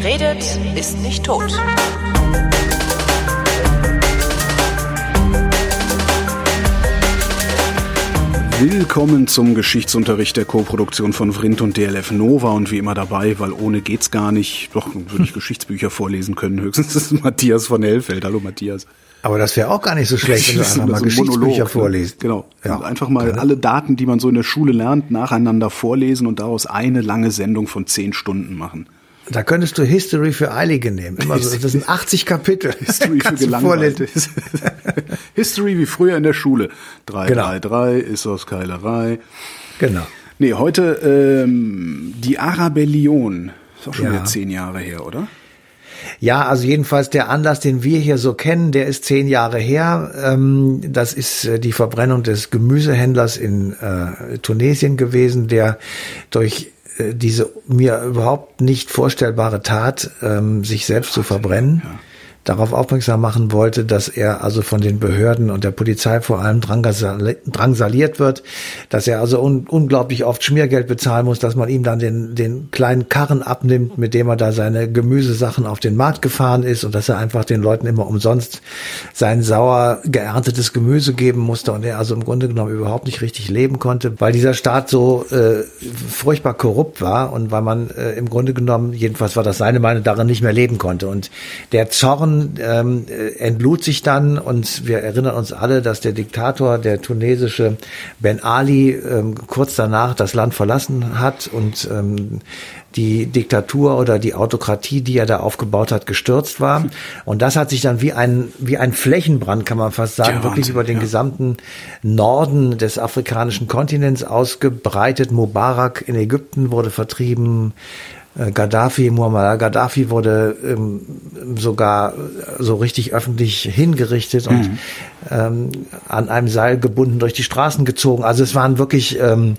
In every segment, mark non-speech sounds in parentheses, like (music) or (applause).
Wer redet, ist nicht tot. Willkommen zum Geschichtsunterricht der Co-Produktion von Vrindt und DLF Nova und wie immer dabei, weil ohne geht's gar nicht. Doch, würde ich (laughs) Geschichtsbücher vorlesen können. Höchstens ist Matthias von Hellfeld. Hallo Matthias. Aber das wäre auch gar nicht so (laughs) schlecht, wenn du einfach mal Geschichtsbücher Monolog, vorliest. Genau. Ja. Also einfach mal alle Daten, die man so in der Schule lernt, nacheinander vorlesen und daraus eine lange Sendung von zehn Stunden machen. Da könntest du History für Eilige nehmen. Immer so, das sind 80 Kapitel. History für Gelangweilte. (laughs) (laughs) History wie früher in der Schule. 333 genau. ist aus Keilerei. Genau. Nee, heute ähm, die Arabellion. Ist auch schon ja. wieder zehn Jahre her, oder? Ja, also jedenfalls der Anlass, den wir hier so kennen, der ist zehn Jahre her. Ähm, das ist äh, die Verbrennung des Gemüsehändlers in äh, Tunesien gewesen, der durch diese mir überhaupt nicht vorstellbare Tat, ähm, sich selbst zu verbrennen. Ja darauf aufmerksam machen wollte, dass er also von den Behörden und der Polizei vor allem drangsaliert wird, dass er also un unglaublich oft Schmiergeld bezahlen muss, dass man ihm dann den, den kleinen Karren abnimmt, mit dem er da seine Gemüsesachen auf den Markt gefahren ist und dass er einfach den Leuten immer umsonst sein sauer geerntetes Gemüse geben musste und er also im Grunde genommen überhaupt nicht richtig leben konnte, weil dieser Staat so äh, furchtbar korrupt war und weil man äh, im Grunde genommen, jedenfalls war das seine Meinung, darin nicht mehr leben konnte. Und der Zorn ähm, entlud sich dann und wir erinnern uns alle, dass der Diktator, der tunesische Ben Ali, ähm, kurz danach das Land verlassen hat und ähm, die Diktatur oder die Autokratie, die er da aufgebaut hat, gestürzt war. Und das hat sich dann wie ein, wie ein Flächenbrand, kann man fast sagen, ja, wirklich Wahnsinn, über den ja. gesamten Norden des afrikanischen Kontinents ausgebreitet. Mubarak in Ägypten wurde vertrieben. Äh, Gaddafi, Muammar Gaddafi wurde ähm, sogar so richtig öffentlich hingerichtet und mhm. ähm, an einem Seil gebunden durch die Straßen gezogen. Also es waren wirklich ähm,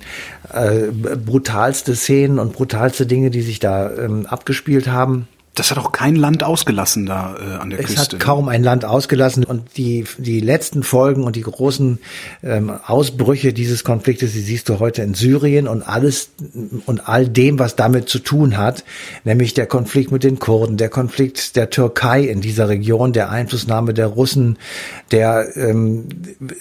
äh, brutalste Szenen und brutalste Dinge, die sich da ähm, abgespielt haben. Das hat auch kein Land ausgelassen da äh, an der es Küste. Es hat kaum ein Land ausgelassen und die die letzten Folgen und die großen ähm, Ausbrüche dieses Konfliktes, die siehst du heute in Syrien und alles und all dem, was damit zu tun hat, nämlich der Konflikt mit den Kurden, der Konflikt der Türkei in dieser Region, der Einflussnahme der Russen, der ähm,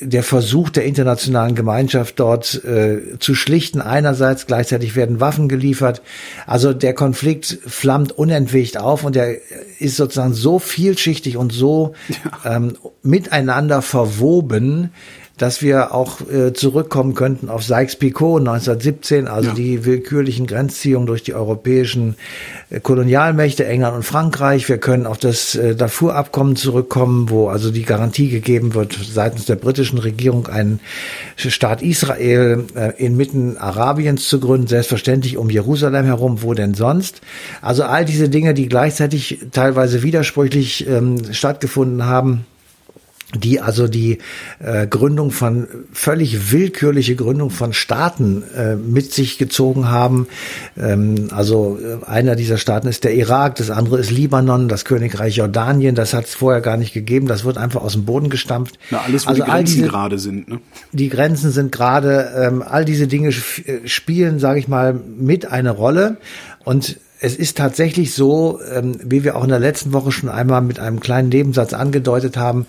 der Versuch der internationalen Gemeinschaft dort äh, zu schlichten. Einerseits gleichzeitig werden Waffen geliefert, also der Konflikt flammt unentwegt auf auf und der ist sozusagen so vielschichtig und so ja. ähm, miteinander verwoben, dass wir auch äh, zurückkommen könnten auf Sykes-Picot 1917, also ja. die willkürlichen Grenzziehungen durch die europäischen äh, Kolonialmächte England und Frankreich. Wir können auf das äh, Darfur-Abkommen zurückkommen, wo also die Garantie gegeben wird, seitens der britischen Regierung einen Staat Israel äh, inmitten Arabiens zu gründen, selbstverständlich um Jerusalem herum, wo denn sonst. Also all diese Dinge, die gleichzeitig teilweise widersprüchlich ähm, stattgefunden haben die also die äh, Gründung von völlig willkürliche Gründung von Staaten äh, mit sich gezogen haben. Ähm, also äh, einer dieser Staaten ist der Irak, das andere ist Libanon, das Königreich Jordanien. Das hat es vorher gar nicht gegeben. Das wird einfach aus dem Boden gestampft. Na, alles, wo also die Grenzen diese, gerade sind. Ne? Die Grenzen sind gerade. Ähm, all diese Dinge äh, spielen, sage ich mal, mit eine Rolle und es ist tatsächlich so, ähm, wie wir auch in der letzten Woche schon einmal mit einem kleinen Nebensatz angedeutet haben,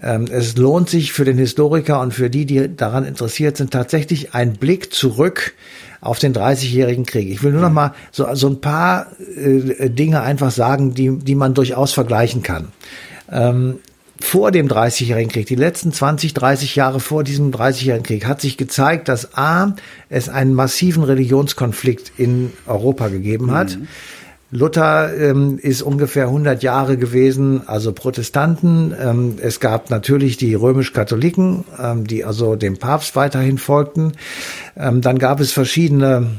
ähm, es lohnt sich für den Historiker und für die, die daran interessiert sind, tatsächlich ein Blick zurück auf den 30-jährigen Krieg. Ich will nur noch mal so, so ein paar äh, Dinge einfach sagen, die, die man durchaus vergleichen kann. Ähm, vor dem 30-jährigen Krieg, die letzten 20, 30 Jahre vor diesem 30-jährigen Krieg, hat sich gezeigt, dass A, es einen massiven Religionskonflikt in Europa gegeben hat. Mhm. Luther ähm, ist ungefähr 100 Jahre gewesen, also Protestanten. Ähm, es gab natürlich die römisch-Katholiken, ähm, die also dem Papst weiterhin folgten. Ähm, dann gab es verschiedene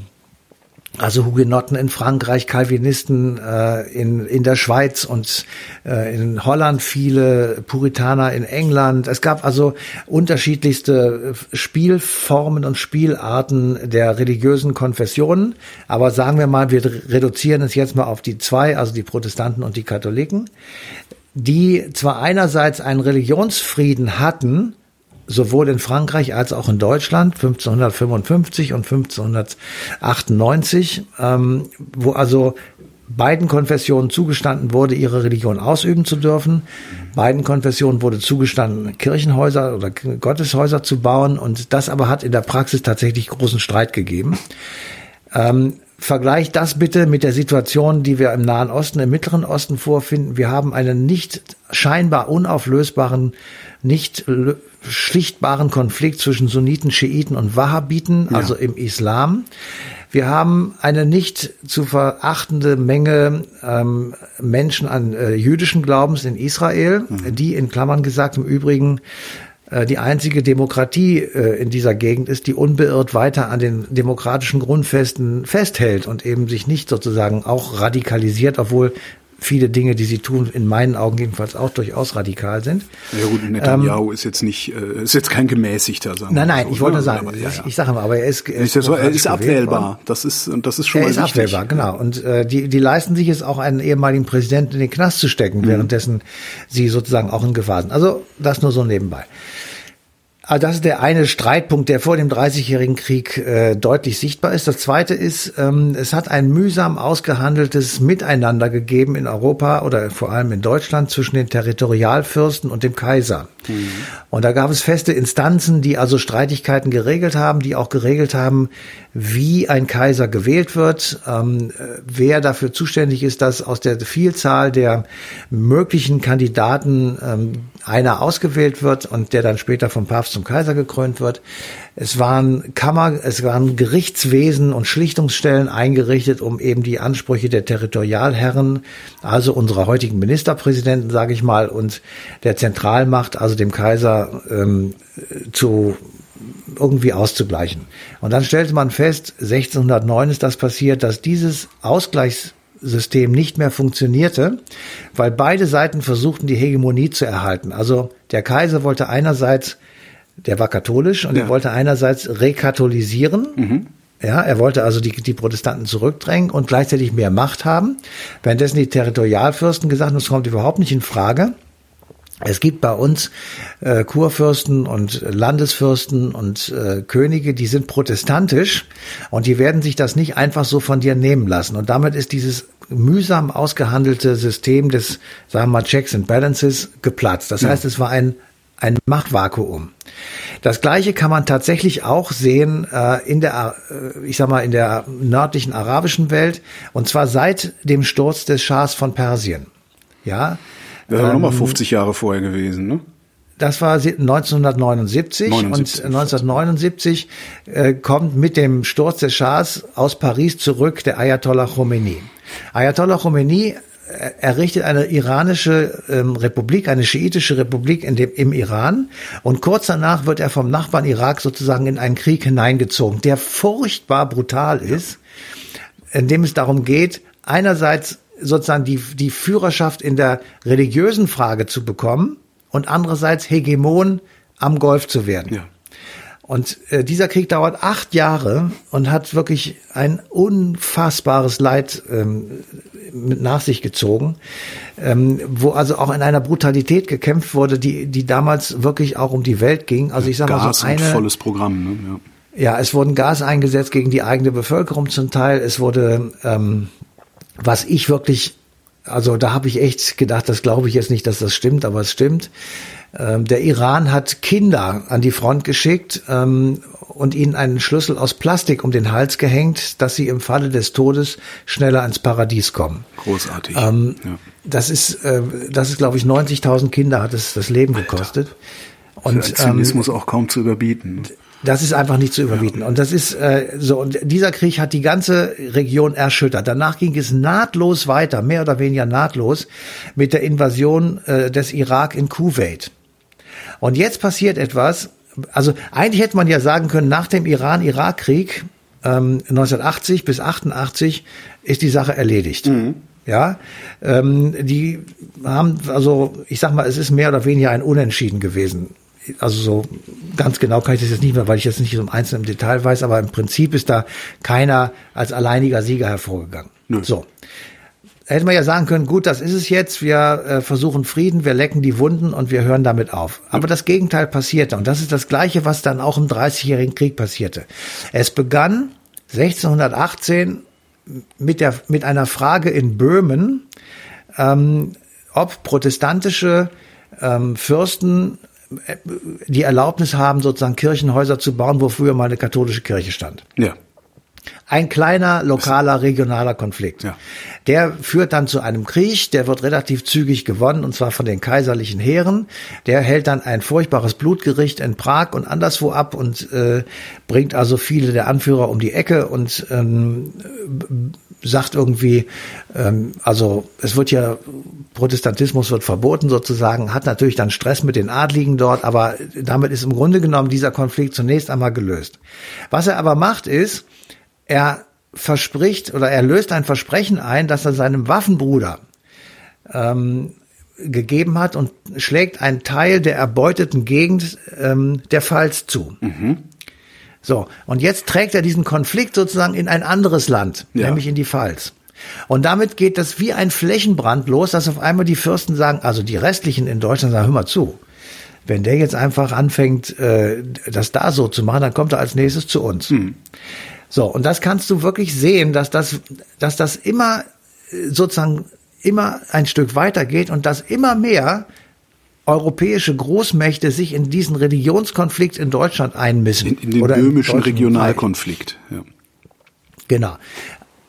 also Hugenotten in Frankreich, Calvinisten äh, in, in der Schweiz und äh, in Holland viele, Puritaner in England. Es gab also unterschiedlichste Spielformen und Spielarten der religiösen Konfessionen. Aber sagen wir mal, wir reduzieren es jetzt mal auf die zwei, also die Protestanten und die Katholiken, die zwar einerseits einen Religionsfrieden hatten, sowohl in Frankreich als auch in Deutschland 1555 und 1598, ähm, wo also beiden Konfessionen zugestanden wurde, ihre Religion ausüben zu dürfen. Beiden Konfessionen wurde zugestanden, Kirchenhäuser oder Gotteshäuser zu bauen. Und das aber hat in der Praxis tatsächlich großen Streit gegeben. Ähm, Vergleich das bitte mit der Situation, die wir im Nahen Osten, im Mittleren Osten vorfinden. Wir haben einen nicht scheinbar unauflösbaren, nicht schlichtbaren Konflikt zwischen Sunniten, Schiiten und Wahhabiten, ja. also im Islam. Wir haben eine nicht zu verachtende Menge ähm, Menschen an äh, jüdischen Glaubens in Israel, mhm. die in Klammern gesagt im Übrigen die einzige Demokratie äh, in dieser Gegend ist, die unbeirrt weiter an den demokratischen Grundfesten festhält und eben sich nicht sozusagen auch radikalisiert, obwohl viele Dinge, die sie tun, in meinen Augen jedenfalls auch durchaus radikal sind. Ja gut, Netanyahu ähm, ist jetzt nicht, äh, ist jetzt kein gemäßigter, sagen Nein, nein, so, ich wollte ne? sagen, aber, ja, ja. ich, sage mal, aber er ist, er ist, ist, er ist abwählbar. Das ist, und das ist schon er mal ist wichtig. abwählbar, genau. Und äh, die, die leisten sich es auch, einen ehemaligen Präsidenten in den Knast zu stecken, mhm. währenddessen sie sozusagen auch in Gefahr sind. Also das nur so nebenbei. Also das ist der eine Streitpunkt, der vor dem Dreißigjährigen Krieg äh, deutlich sichtbar ist. Das zweite ist, ähm, es hat ein mühsam ausgehandeltes Miteinander gegeben in Europa oder vor allem in Deutschland zwischen den Territorialfürsten und dem Kaiser. Mhm. Und da gab es feste Instanzen, die also Streitigkeiten geregelt haben, die auch geregelt haben, wie ein Kaiser gewählt wird, ähm, wer dafür zuständig ist, dass aus der Vielzahl der möglichen Kandidaten ähm, einer ausgewählt wird und der dann später vom Papst zum Kaiser gekrönt wird. Es waren Kammer, es waren Gerichtswesen und Schlichtungsstellen eingerichtet, um eben die Ansprüche der Territorialherren, also unserer heutigen Ministerpräsidenten, sage ich mal, und der Zentralmacht, also dem Kaiser, ähm, zu irgendwie auszugleichen. Und dann stellte man fest, 1609 ist das passiert, dass dieses Ausgleichssystem nicht mehr funktionierte, weil beide Seiten versuchten, die Hegemonie zu erhalten. Also der Kaiser wollte einerseits, der war katholisch und ja. er wollte einerseits rekatholisieren. Mhm. Ja, er wollte also die, die Protestanten zurückdrängen und gleichzeitig mehr Macht haben. Währenddessen die Territorialfürsten gesagt haben, das kommt überhaupt nicht in Frage. Es gibt bei uns äh, Kurfürsten und Landesfürsten und äh, Könige, die sind protestantisch und die werden sich das nicht einfach so von dir nehmen lassen. Und damit ist dieses mühsam ausgehandelte System des, sagen wir mal, Checks and Balances geplatzt. Das heißt, es war ein, ein Machtvakuum. Das Gleiche kann man tatsächlich auch sehen äh, in der, äh, ich sag mal, in der nördlichen arabischen Welt und zwar seit dem Sturz des Schahs von Persien. Ja, das war ähm, nochmal 50 Jahre vorher gewesen, ne? Das war 1979 79, und 1979 äh, kommt mit dem Sturz des Schahs aus Paris zurück der Ayatollah Khomeini. Ayatollah Khomeini äh, errichtet eine iranische ähm, Republik, eine schiitische Republik in dem, im Iran und kurz danach wird er vom Nachbarn Irak sozusagen in einen Krieg hineingezogen, der furchtbar brutal ist, in dem es darum geht, einerseits sozusagen die, die Führerschaft in der religiösen Frage zu bekommen und andererseits Hegemon am Golf zu werden. Ja. Und äh, dieser Krieg dauert acht Jahre und hat wirklich ein unfassbares Leid ähm, mit nach sich gezogen, ähm, wo also auch in einer Brutalität gekämpft wurde, die die damals wirklich auch um die Welt ging. Also ich sage mal so eine volles Programm. Ne? Ja. ja, es wurden Gas eingesetzt gegen die eigene Bevölkerung zum Teil. Es wurde ähm, was ich wirklich, also da habe ich echt gedacht, das glaube ich jetzt nicht, dass das stimmt, aber es stimmt. Ähm, der Iran hat Kinder an die Front geschickt ähm, und ihnen einen Schlüssel aus Plastik um den Hals gehängt, dass sie im Falle des Todes schneller ins Paradies kommen. Großartig. Ähm, ja. Das ist, äh, das ist, glaube ich, 90.000 Kinder hat es das Leben gekostet. Alter. Und Für Zynismus ähm, auch kaum zu überbieten. Das ist einfach nicht zu überbieten. Und das ist äh, so. Und dieser Krieg hat die ganze Region erschüttert. Danach ging es nahtlos weiter, mehr oder weniger nahtlos, mit der Invasion äh, des Irak in Kuwait. Und jetzt passiert etwas. Also eigentlich hätte man ja sagen können, nach dem Iran-Irak-Krieg ähm, 1980 bis 88 ist die Sache erledigt. Mhm. Ja, ähm, die haben, also ich sag mal, es ist mehr oder weniger ein Unentschieden gewesen also so ganz genau kann ich das jetzt nicht mehr, weil ich jetzt nicht so im Einzelnen im Detail weiß, aber im Prinzip ist da keiner als alleiniger Sieger hervorgegangen. Nö. So. Hätte man ja sagen können, gut, das ist es jetzt, wir äh, versuchen Frieden, wir lecken die Wunden und wir hören damit auf. Aber das Gegenteil passierte und das ist das Gleiche, was dann auch im Dreißigjährigen Krieg passierte. Es begann 1618 mit, der, mit einer Frage in Böhmen, ähm, ob protestantische ähm, Fürsten die Erlaubnis haben, sozusagen Kirchenhäuser zu bauen, wo früher mal eine katholische Kirche stand. Ja. Ein kleiner, lokaler, regionaler Konflikt. Ja. Der führt dann zu einem Krieg, der wird relativ zügig gewonnen, und zwar von den kaiserlichen Heeren. Der hält dann ein furchtbares Blutgericht in Prag und anderswo ab und äh, bringt also viele der Anführer um die Ecke und ähm, sagt irgendwie, ähm, also es wird ja, Protestantismus wird verboten sozusagen, hat natürlich dann Stress mit den Adligen dort, aber damit ist im Grunde genommen dieser Konflikt zunächst einmal gelöst. Was er aber macht ist, er verspricht oder er löst ein Versprechen ein, dass er seinem Waffenbruder ähm, gegeben hat und schlägt einen Teil der erbeuteten Gegend ähm, der Pfalz zu. Mhm. So, und jetzt trägt er diesen Konflikt sozusagen in ein anderes Land, ja. nämlich in die Pfalz. Und damit geht das wie ein Flächenbrand los, dass auf einmal die Fürsten sagen, also die restlichen in Deutschland sagen, hör mal zu, wenn der jetzt einfach anfängt, äh, das da so zu machen, dann kommt er als nächstes zu uns. Mhm. So, und das kannst du wirklich sehen, dass das, dass das immer äh, sozusagen immer ein Stück weitergeht und dass immer mehr europäische Großmächte sich in diesen Religionskonflikt in Deutschland einmischen. In, in den böhmischen Regionalkonflikt. Ja. Genau.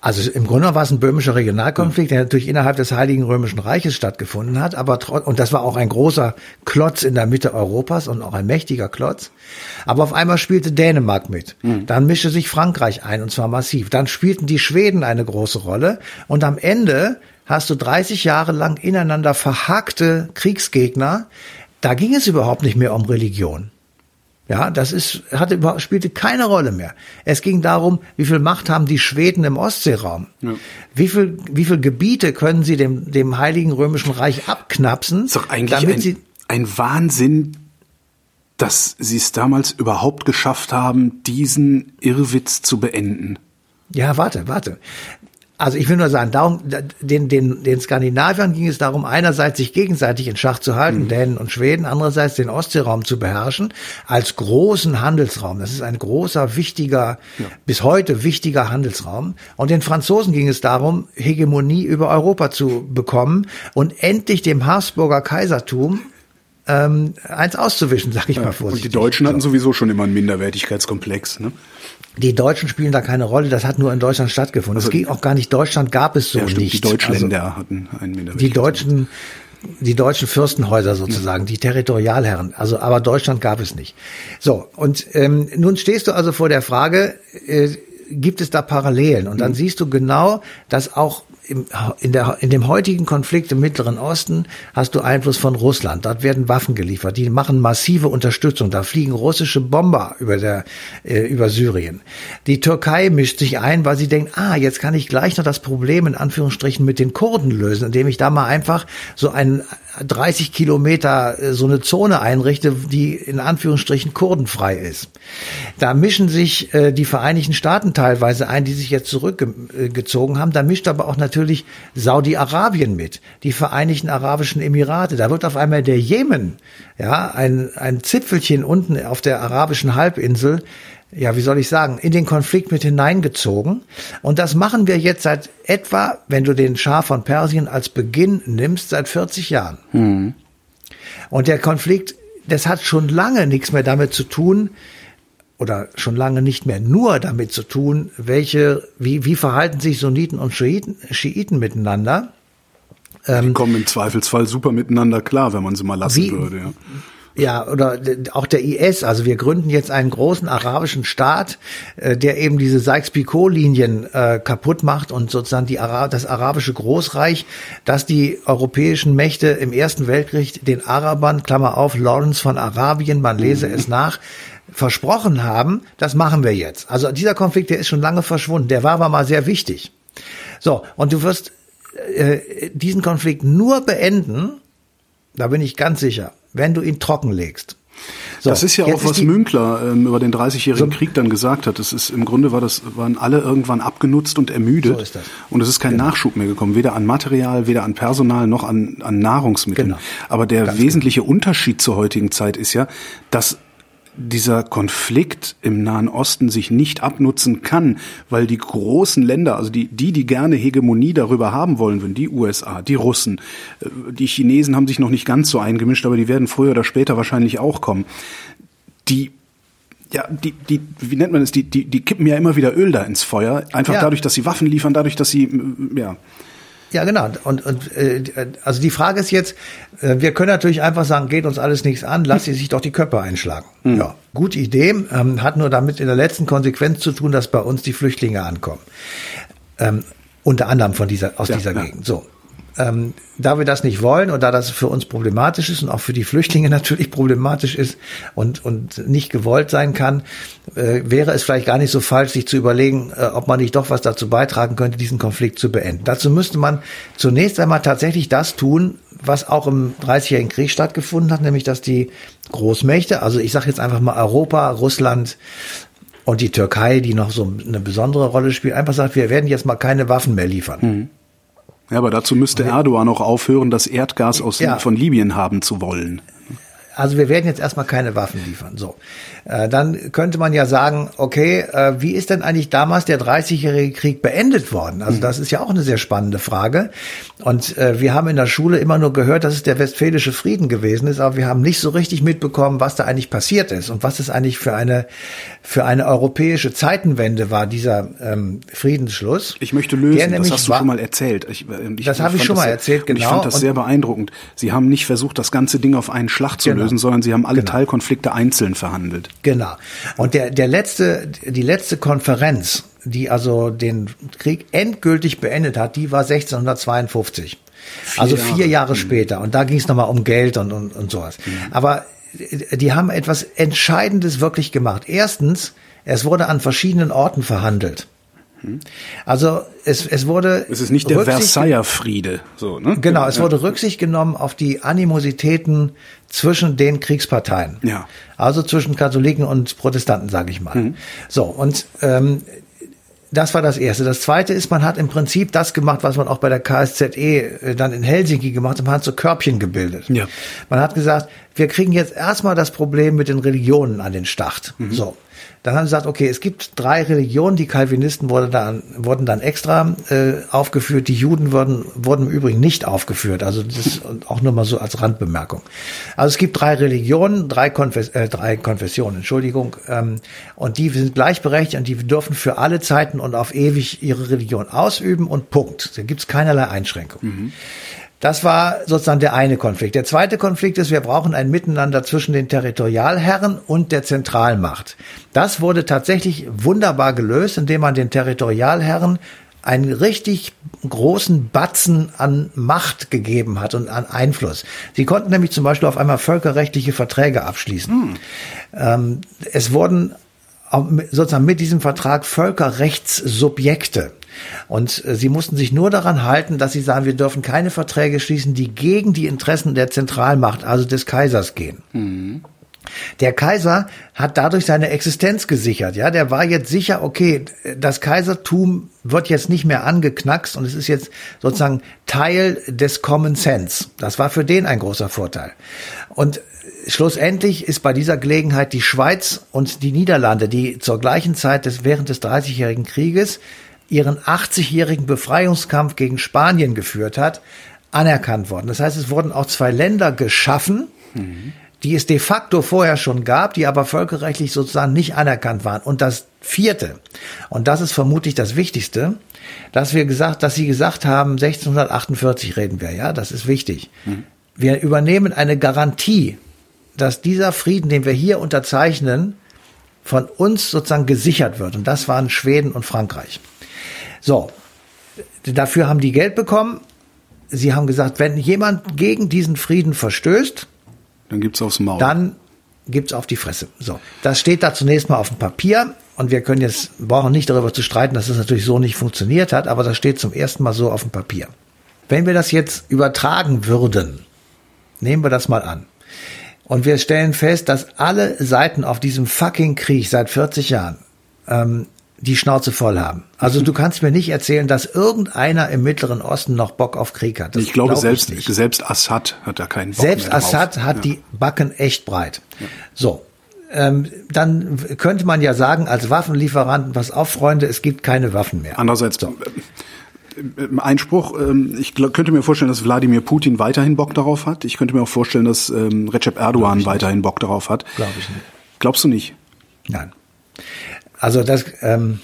Also im Grunde war es ein böhmischer Regionalkonflikt, der natürlich innerhalb des Heiligen Römischen Reiches stattgefunden hat, aber und das war auch ein großer Klotz in der Mitte Europas und auch ein mächtiger Klotz. Aber auf einmal spielte Dänemark mit. Mhm. Dann mischte sich Frankreich ein und zwar massiv. Dann spielten die Schweden eine große Rolle und am Ende hast du 30 Jahre lang ineinander verhakte Kriegsgegner. Da ging es überhaupt nicht mehr um Religion. Ja, das ist, hatte, spielte keine Rolle mehr. Es ging darum, wie viel Macht haben die Schweden im Ostseeraum? Ja. Wie viel, wie viel Gebiete können sie dem, dem Heiligen Römischen Reich abknapsen? Das ist doch eigentlich damit ein, sie ein Wahnsinn, dass sie es damals überhaupt geschafft haben, diesen Irrwitz zu beenden. Ja, warte, warte. Also ich will nur sagen, darum, den, den, den Skandinaviern ging es darum, einerseits sich gegenseitig in Schach zu halten, mhm. Dänen und Schweden, andererseits den Ostseeraum zu beherrschen, als großen Handelsraum. Das ist ein großer, wichtiger, ja. bis heute wichtiger Handelsraum. Und den Franzosen ging es darum, Hegemonie über Europa zu bekommen und endlich dem Habsburger Kaisertum ähm, eins auszuwischen, sag ich ja, mal vorsichtig. Und die Deutschen hatten sowieso schon immer einen Minderwertigkeitskomplex. Ne? Die Deutschen spielen da keine Rolle, das hat nur in Deutschland stattgefunden. Also, es ging auch gar nicht, Deutschland gab es so ja, stimmt, nicht. Die Deutschländer also, hatten einen Minderwertigkeitskomplex. Die Deutschen die deutschen Fürstenhäuser sozusagen, ja. die Territorialherren. Also, aber Deutschland gab es nicht. So und ähm, nun stehst du also vor der Frage: äh, Gibt es da Parallelen? Und dann mhm. siehst du genau, dass auch im, in, der, in dem heutigen Konflikt im Mittleren Osten hast du Einfluss von Russland. Dort werden Waffen geliefert. Die machen massive Unterstützung. Da fliegen russische Bomber über, der, äh, über Syrien. Die Türkei mischt sich ein, weil sie denkt, ah, jetzt kann ich gleich noch das Problem in Anführungsstrichen mit den Kurden lösen, indem ich da mal einfach so ein 30 Kilometer äh, so eine Zone einrichte, die in Anführungsstrichen kurdenfrei ist. Da mischen sich äh, die Vereinigten Staaten teilweise ein, die sich jetzt zurückgezogen haben. Da mischt aber auch natürlich Saudi-Arabien mit, die Vereinigten Arabischen Emirate. Da wird auf einmal der Jemen, ja, ein, ein Zipfelchen unten auf der arabischen Halbinsel, ja, wie soll ich sagen, in den Konflikt mit hineingezogen. Und das machen wir jetzt seit etwa, wenn du den Schah von Persien als Beginn nimmst, seit 40 Jahren. Mhm. Und der Konflikt, das hat schon lange nichts mehr damit zu tun, oder schon lange nicht mehr nur damit zu tun, welche, wie, wie verhalten sich Sunniten und Schiiten, Schiiten miteinander. Die ähm, kommen im Zweifelsfall super miteinander klar, wenn man sie mal lassen wie, würde. Ja. Ja, oder auch der IS. Also wir gründen jetzt einen großen arabischen Staat, äh, der eben diese Sykes-Picot-Linien äh, kaputt macht und sozusagen die Ara das arabische Großreich, das die europäischen Mächte im Ersten Weltkrieg den Arabern, Klammer auf, Lawrence von Arabien, man lese mhm. es nach, versprochen haben, das machen wir jetzt. Also dieser Konflikt, der ist schon lange verschwunden. Der war aber mal sehr wichtig. So, und du wirst äh, diesen Konflikt nur beenden, da bin ich ganz sicher, wenn du ihn trockenlegst. So, das ist ja auch, was Münkler ähm, über den 30-jährigen so, Krieg dann gesagt hat. Das ist im Grunde war das waren alle irgendwann abgenutzt und ermüdet. So ist das. Und es ist kein genau. Nachschub mehr gekommen, weder an Material, weder an Personal noch an, an Nahrungsmitteln. Genau. Aber der Ganz wesentliche genau. Unterschied zur heutigen Zeit ist ja, dass dieser Konflikt im Nahen Osten sich nicht abnutzen kann, weil die großen Länder, also die, die, die gerne Hegemonie darüber haben wollen würden, die USA, die Russen, äh, die Chinesen haben sich noch nicht ganz so eingemischt, aber die werden früher oder später wahrscheinlich auch kommen. Die ja, die, die, wie nennt man es, die, die, die kippen ja immer wieder Öl da ins Feuer, einfach ja. dadurch, dass sie Waffen liefern, dadurch, dass sie, ja. Ja, genau. Und, und äh, also die Frage ist jetzt, äh, wir können natürlich einfach sagen, geht uns alles nichts an, lass sie sich doch die Köpfe einschlagen. Mhm. Ja, gute Idee, ähm, hat nur damit in der letzten Konsequenz zu tun, dass bei uns die Flüchtlinge ankommen. Ähm, unter anderem von dieser, aus ja, dieser ja. Gegend. So. Ähm, da wir das nicht wollen und da das für uns problematisch ist und auch für die Flüchtlinge (laughs) natürlich problematisch ist und, und nicht gewollt sein kann, äh, wäre es vielleicht gar nicht so falsch, sich zu überlegen, äh, ob man nicht doch was dazu beitragen könnte, diesen Konflikt zu beenden. Dazu müsste man zunächst einmal tatsächlich das tun, was auch im 30-jährigen Krieg stattgefunden hat, nämlich dass die Großmächte, also ich sage jetzt einfach mal Europa, Russland, und die Türkei, die noch so eine besondere Rolle spielt, einfach sagt, wir werden jetzt mal keine Waffen mehr liefern. Mhm. Ja, aber dazu müsste Erdogan auch aufhören, das Erdgas aus ja. von Libyen haben zu wollen. Also wir werden jetzt erstmal keine Waffen liefern. So, dann könnte man ja sagen, okay, äh, wie ist denn eigentlich damals der 30-jährige Krieg beendet worden? Also mhm. das ist ja auch eine sehr spannende Frage. Und äh, wir haben in der Schule immer nur gehört, dass es der Westfälische Frieden gewesen ist, aber wir haben nicht so richtig mitbekommen, was da eigentlich passiert ist und was es eigentlich für eine für eine europäische Zeitenwende war dieser ähm, Friedensschluss. Ich möchte lösen. das hast du schon mal erzählt. Ich, ich das habe ich schon mal erzählt. Genau. Ich fand das sehr beeindruckend. Sie haben nicht versucht, das ganze Ding auf einen Schlag zu genau. lösen, sondern sie haben alle genau. Teilkonflikte einzeln verhandelt. Genau. Und der, der letzte, die letzte Konferenz, die also den Krieg endgültig beendet hat, die war 1652. Vier also vier Jahre, Jahre mhm. später. Und da ging es nochmal um Geld und, und, und sowas. Mhm. Aber die haben etwas Entscheidendes wirklich gemacht. Erstens, es wurde an verschiedenen Orten verhandelt. Also es, es wurde. Es ist nicht der Versailler Friede, so, ne? Genau, es wurde Rücksicht genommen auf die Animositäten zwischen den Kriegsparteien. Ja. Also zwischen Katholiken und Protestanten, sage ich mal. Mhm. So, und ähm, das war das Erste. Das Zweite ist, man hat im Prinzip das gemacht, was man auch bei der KSZE äh, dann in Helsinki gemacht hat. Man hat so Körbchen gebildet. Ja. Man hat gesagt, wir kriegen jetzt erstmal das Problem mit den Religionen an den Start. Mhm. So. Dann haben sie gesagt, okay, es gibt drei Religionen, die Calvinisten wurden dann, wurden dann extra äh, aufgeführt, die Juden wurden, wurden im Übrigen nicht aufgeführt. Also das ist auch nur mal so als Randbemerkung. Also es gibt drei Religionen, drei, Konfes äh, drei Konfessionen, Entschuldigung, ähm, und die sind gleichberechtigt und die dürfen für alle Zeiten und auf ewig ihre Religion ausüben und Punkt. Da gibt es keinerlei Einschränkung. Mhm. Das war sozusagen der eine Konflikt. Der zweite Konflikt ist, wir brauchen ein Miteinander zwischen den Territorialherren und der Zentralmacht. Das wurde tatsächlich wunderbar gelöst, indem man den Territorialherren einen richtig großen Batzen an Macht gegeben hat und an Einfluss. Sie konnten nämlich zum Beispiel auf einmal völkerrechtliche Verträge abschließen. Hm. Ähm, es wurden sozusagen mit diesem Vertrag Völkerrechtssubjekte. Und äh, sie mussten sich nur daran halten, dass sie sagen, wir dürfen keine Verträge schließen, die gegen die Interessen der Zentralmacht, also des Kaisers gehen. Mhm. Der Kaiser hat dadurch seine Existenz gesichert. Ja, der war jetzt sicher, okay, das Kaisertum wird jetzt nicht mehr angeknackst und es ist jetzt sozusagen Teil des Common Sense. Das war für den ein großer Vorteil. Und schlussendlich ist bei dieser Gelegenheit die Schweiz und die Niederlande, die zur gleichen Zeit des, während des Dreißigjährigen Krieges ihren 80-jährigen Befreiungskampf gegen Spanien geführt hat, anerkannt worden. Das heißt, es wurden auch zwei Länder geschaffen, mhm. die es de facto vorher schon gab, die aber völkerrechtlich sozusagen nicht anerkannt waren. Und das vierte, und das ist vermutlich das Wichtigste, dass wir gesagt, dass sie gesagt haben, 1648 reden wir, ja, das ist wichtig. Mhm. Wir übernehmen eine Garantie, dass dieser Frieden, den wir hier unterzeichnen, von uns sozusagen gesichert wird. Und das waren Schweden und Frankreich. So, dafür haben die Geld bekommen. Sie haben gesagt, wenn jemand gegen diesen Frieden verstößt, dann gibt's aufs Maul. Dann gibt's auf die Fresse. So, das steht da zunächst mal auf dem Papier und wir können jetzt brauchen nicht darüber zu streiten, dass es das natürlich so nicht funktioniert hat, aber das steht zum ersten Mal so auf dem Papier. Wenn wir das jetzt übertragen würden, nehmen wir das mal an. Und wir stellen fest, dass alle Seiten auf diesem fucking Krieg seit 40 Jahren ähm, die Schnauze voll haben. Also du kannst mir nicht erzählen, dass irgendeiner im Mittleren Osten noch Bock auf Krieg hat. Das ich glaube, glaub selbst, ich selbst Assad hat da keinen Bock Selbst Assad hat ja. die Backen echt breit. Ja. So. ähm, dann könnte man ja sagen, als Waffenlieferanten, was auf, Freunde, es gibt keine Waffen mehr. Andererseits, so. Äh, Einspruch, ähm, ich könnte mir vorstellen, dass Wladimir Putin weiterhin Bock darauf hat. Ich könnte mir auch vorstellen, dass ähm, Recep Erdogan weiterhin Bock darauf hat. Glaube ich nicht. Glaubst du nicht? Nein. Also das, ähm,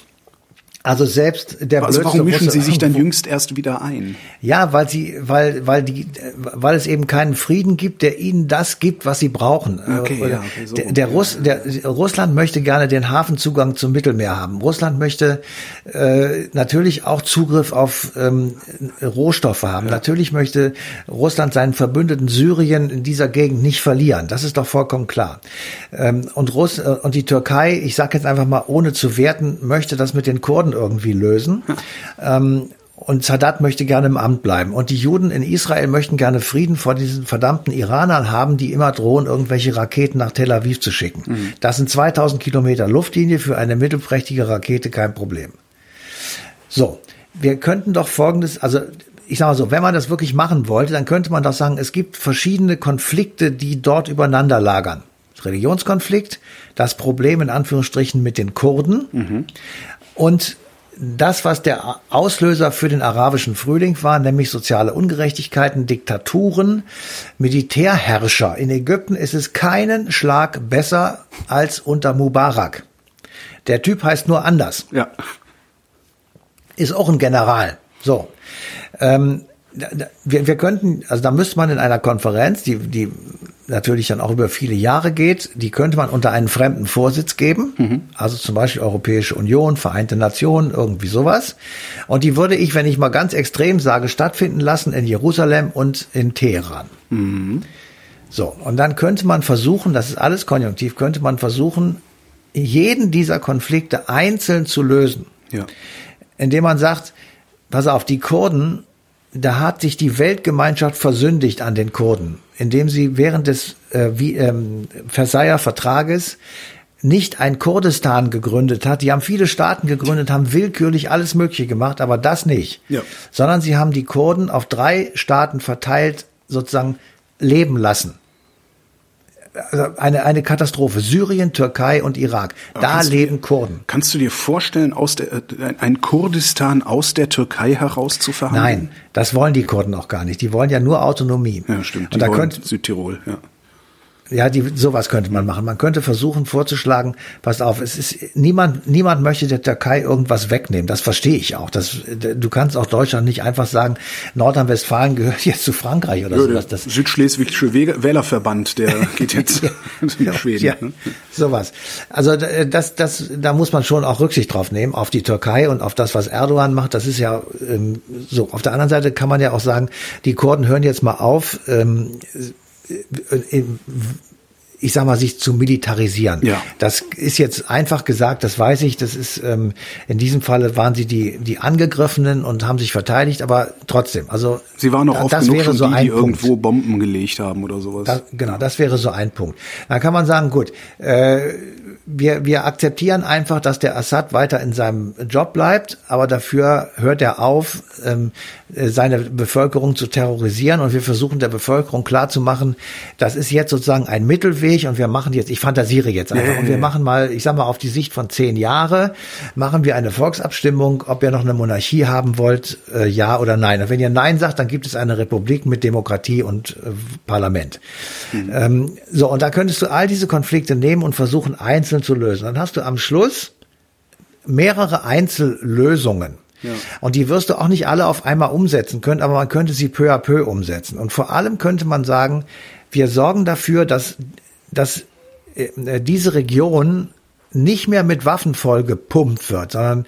also selbst der Also warum mischen Sie sich dann jüngst erst wieder ein? Ja, weil sie, weil, weil die, weil es eben keinen Frieden gibt, der ihnen das gibt, was sie brauchen. Okay, ja, okay, so, der, der, Russ, der Russland möchte gerne den Hafenzugang zum Mittelmeer haben. Russland möchte äh, natürlich auch Zugriff auf ähm, Rohstoffe haben. Ja. Natürlich möchte Russland seinen Verbündeten Syrien in dieser Gegend nicht verlieren. Das ist doch vollkommen klar. Ähm, und Russ äh, und die Türkei, ich sage jetzt einfach mal, ohne zu werten, möchte das mit den Kurden irgendwie lösen. ähm, und Sadat möchte gerne im Amt bleiben. Und die Juden in Israel möchten gerne Frieden vor diesen verdammten Iranern haben, die immer drohen, irgendwelche Raketen nach Tel Aviv zu schicken. Mhm. Das sind 2000 Kilometer Luftlinie für eine mittelprächtige Rakete kein Problem. So, wir könnten doch Folgendes, also ich sage mal so, wenn man das wirklich machen wollte, dann könnte man doch sagen, es gibt verschiedene Konflikte, die dort übereinander lagern. Religionskonflikt, das Problem in Anführungsstrichen mit den Kurden mhm. und das, was der Auslöser für den arabischen Frühling war, nämlich soziale Ungerechtigkeiten, Diktaturen, Militärherrscher. In Ägypten ist es keinen Schlag besser als unter Mubarak. Der Typ heißt nur anders. Ja. Ist auch ein General. So. Ähm, wir, wir könnten, also da müsste man in einer Konferenz, die, die natürlich dann auch über viele Jahre geht, die könnte man unter einen fremden Vorsitz geben, mhm. also zum Beispiel Europäische Union, Vereinte Nationen, irgendwie sowas. Und die würde ich, wenn ich mal ganz extrem sage, stattfinden lassen in Jerusalem und in Teheran. Mhm. So, und dann könnte man versuchen, das ist alles konjunktiv, könnte man versuchen, jeden dieser Konflikte einzeln zu lösen. Ja. Indem man sagt, pass auf, die Kurden da hat sich die Weltgemeinschaft versündigt an den Kurden, indem sie während des äh, wie, ähm, Versailler Vertrages nicht ein Kurdistan gegründet hat. Die haben viele Staaten gegründet, haben willkürlich alles Mögliche gemacht, aber das nicht. Ja. Sondern sie haben die Kurden auf drei Staaten verteilt sozusagen leben lassen also eine, eine Katastrophe. Syrien, Türkei und Irak. Da leben dir, Kurden. Kannst du dir vorstellen, aus der, äh, ein Kurdistan aus der Türkei heraus zu verhandeln? Nein, das wollen die Kurden auch gar nicht. Die wollen ja nur Autonomie. Ja, stimmt. Die und da könnt, Südtirol, ja. Ja, die, sowas könnte man machen. Man könnte versuchen vorzuschlagen, pass auf, es ist, niemand, niemand möchte der Türkei irgendwas wegnehmen. Das verstehe ich auch. Das, du kannst auch Deutschland nicht einfach sagen, Nordrhein-Westfalen gehört jetzt zu Frankreich oder ja, sowas. Das Südschleswigsche Wählerverband, der (laughs) geht jetzt (laughs) in Schweden. Ja, ne? sowas. Also, das, das, da muss man schon auch Rücksicht drauf nehmen, auf die Türkei und auf das, was Erdogan macht. Das ist ja ähm, so. Auf der anderen Seite kann man ja auch sagen, die Kurden hören jetzt mal auf, ähm, äh, ich sag mal, sich zu militarisieren. Ja. Das ist jetzt einfach gesagt, das weiß ich. Das ist ähm, in diesem Falle waren sie die die Angegriffenen und haben sich verteidigt, aber trotzdem. Also sie waren noch oft das genug schon so die, die irgendwo Bomben gelegt haben oder sowas. Das, genau, das wäre so ein Punkt. Dann kann man sagen, gut. Äh, wir, wir akzeptieren einfach, dass der Assad weiter in seinem Job bleibt, aber dafür hört er auf, ähm, seine Bevölkerung zu terrorisieren und wir versuchen der Bevölkerung klarzumachen, das ist jetzt sozusagen ein Mittelweg und wir machen jetzt, ich fantasiere jetzt einfach, nee. und wir machen mal, ich sag mal, auf die Sicht von zehn Jahre, machen wir eine Volksabstimmung, ob ihr noch eine Monarchie haben wollt, äh, ja oder nein. Und wenn ihr Nein sagt, dann gibt es eine Republik mit Demokratie und äh, Parlament. Mhm. Ähm, so, und da könntest du all diese Konflikte nehmen und versuchen, einzeln einzeln zu lösen. Dann hast du am Schluss mehrere Einzellösungen. Ja. Und die wirst du auch nicht alle auf einmal umsetzen können, aber man könnte sie peu à peu umsetzen. Und vor allem könnte man sagen, wir sorgen dafür, dass, dass äh, diese Region nicht mehr mit Waffen voll gepumpt wird, sondern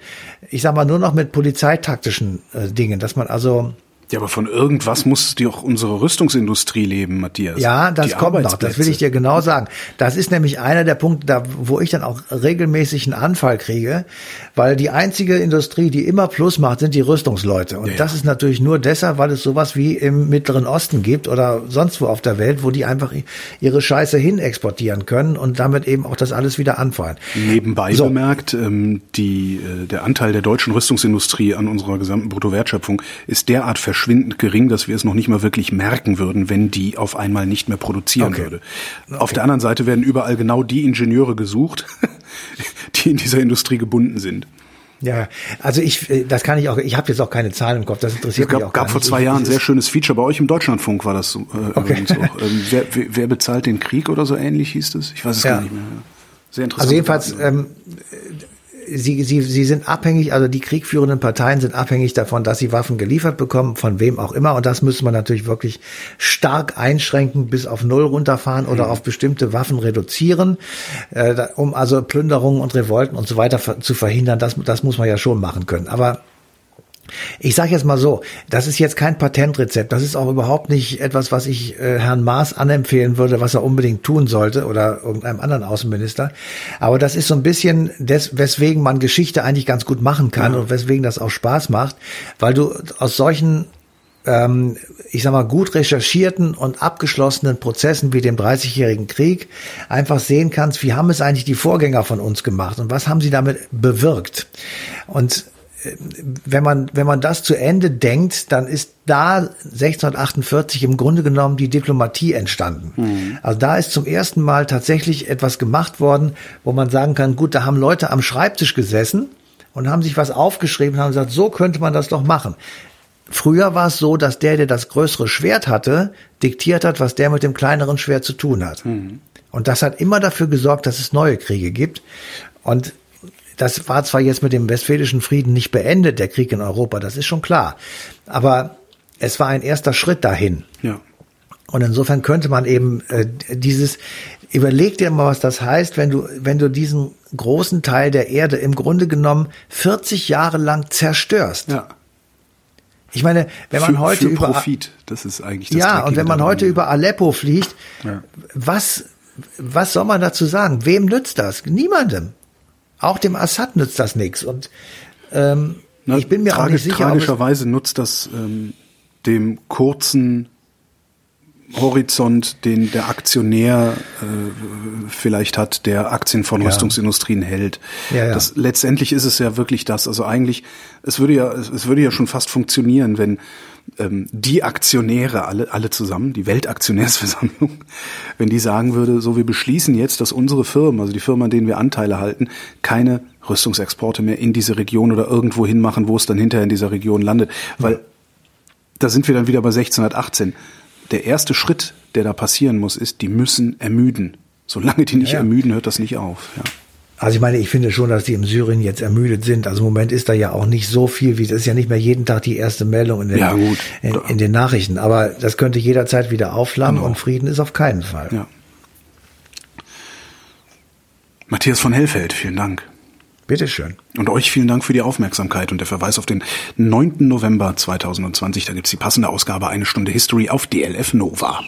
ich sag mal nur noch mit polizeitaktischen äh, Dingen, dass man also ja, aber von irgendwas muss die auch unsere Rüstungsindustrie leben, Matthias. Ja, das die kommt noch. Das will ich dir genau sagen. Das ist nämlich einer der Punkte, da, wo ich dann auch regelmäßig einen Anfall kriege, weil die einzige Industrie, die immer Plus macht, sind die Rüstungsleute. Und ja, das ist natürlich nur deshalb, weil es sowas wie im Mittleren Osten gibt oder sonst wo auf der Welt, wo die einfach ihre Scheiße hin exportieren können und damit eben auch das alles wieder anfeuern. Nebenbei so. bemerkt, ähm, die, äh, der Anteil der deutschen Rüstungsindustrie an unserer gesamten Bruttowertschöpfung ist derart verschwunden, verschwindend gering, dass wir es noch nicht mal wirklich merken würden, wenn die auf einmal nicht mehr produzieren Okay. würde. Okay. Auf der anderen Seite werden überall genau die Ingenieure gesucht, (laughs) die in dieser Industrie gebunden sind. Ja, also ich, äh, das kann ich auch, ich habe jetzt auch keine Zahlen im Kopf, das Es interessiert mich gab, auch gar gab vor nicht. zwei Ich- Jahren ein es sehr schönes Feature. Bei euch im Deutschlandfunk war das so, äh, übrigens auch. (laughs) Ähm, wer, wer, wer bezahlt den Krieg oder so ähnlich hieß es? Ich weiß es Ja. gar nicht mehr. Sehr interessant. Also jedenfalls, ähm, sie, sie, sie sind abhängig, also die kriegführenden Parteien sind abhängig davon, dass sie Waffen geliefert bekommen, von wem auch immer. Und das müsste man natürlich wirklich stark einschränken, bis auf Null runterfahren oder auf bestimmte Waffen reduzieren, äh, um also Plünderungen und Revolten und so weiter zu verhindern. Das, das muss man ja schon machen können. Aber ich sage jetzt mal so, das ist jetzt kein Patentrezept. Das ist auch überhaupt nicht etwas, was ich äh, Herrn Maas anempfehlen würde, was er unbedingt tun sollte oder irgendeinem anderen Außenminister. Aber das ist so ein bisschen, des, weswegen man Geschichte eigentlich ganz gut machen kann und weswegen das auch Spaß macht, weil du aus solchen ähm, ich sag mal, gut recherchierten und abgeschlossenen Prozessen wie dem Dreißigjährigen Krieg einfach sehen kannst, wie haben es eigentlich die Vorgänger von uns gemacht und was haben sie damit bewirkt. Und wenn man, wenn man das zu Ende denkt, dann ist da 1648 im Grunde genommen die Diplomatie entstanden. Also da ist zum ersten Mal tatsächlich etwas gemacht worden, wo man sagen kann, gut, da haben Leute am Schreibtisch gesessen und haben sich was aufgeschrieben und haben gesagt, so könnte man das doch machen. Früher war es so, dass der, der das größere Schwert hatte, diktiert hat, was der mit dem kleineren Schwert zu tun hat. Und das hat immer dafür gesorgt, dass es neue Kriege gibt. Und das war zwar jetzt mit dem Westfälischen Frieden nicht beendet, der Krieg in Europa, das ist schon klar. Aber es war ein erster Schritt dahin. Ja. Und insofern könnte man eben äh, dieses, überleg dir mal, was das heißt, wenn du, wenn du diesen großen Teil der Erde im Grunde genommen 40 Jahre lang zerstörst. Ja. Ich meine, wenn man für, heute für über Profit, das ist eigentlich das ja und wenn man heute über Aleppo fliegt, Ja. was was soll man dazu sagen? Wem nützt das? Niemandem. Auch dem Assad nützt das nichts. Und ähm, Na, ich bin mir auch tragisch, nicht sicher, Tragischerweise nutzt das ähm, dem kurzen Horizont, den der Aktionär äh, vielleicht hat, der Aktien von Rüstungsindustrien hält. Ja, ja. Das, letztendlich ist es ja wirklich das. Also eigentlich, es würde ja, es, es würde ja schon fast funktionieren, wenn ähm, die Aktionäre alle, alle zusammen, die Weltaktionärsversammlung, (laughs) wenn die sagen würde, so wir beschließen jetzt, dass unsere Firmen, also die Firmen, an denen wir Anteile halten, keine Rüstungsexporte mehr in diese Region oder irgendwo hin machen, wo es dann hinterher in dieser Region landet. Weil da sind wir dann wieder bei 1618. Der erste Schritt, der da passieren muss, ist, die müssen ermüden. Solange die nicht Ja, ja. ermüden, hört das nicht auf. Ja. Also ich meine, ich finde schon, dass die im Syrien jetzt ermüdet sind. Also im Moment ist da ja auch nicht so viel, wie das ist ja nicht mehr jeden Tag die erste Meldung in den, Ja. In, in den Nachrichten. Aber das könnte jederzeit wieder aufflammen Genau. und Frieden ist auf keinen Fall. ja. Matthias von Hellfeld, vielen Dank. Bitteschön. Und euch vielen Dank für die Aufmerksamkeit und der Verweis auf den 9. November 2020. Da gibt's die passende Ausgabe Eine Stunde History auf DLF Nova.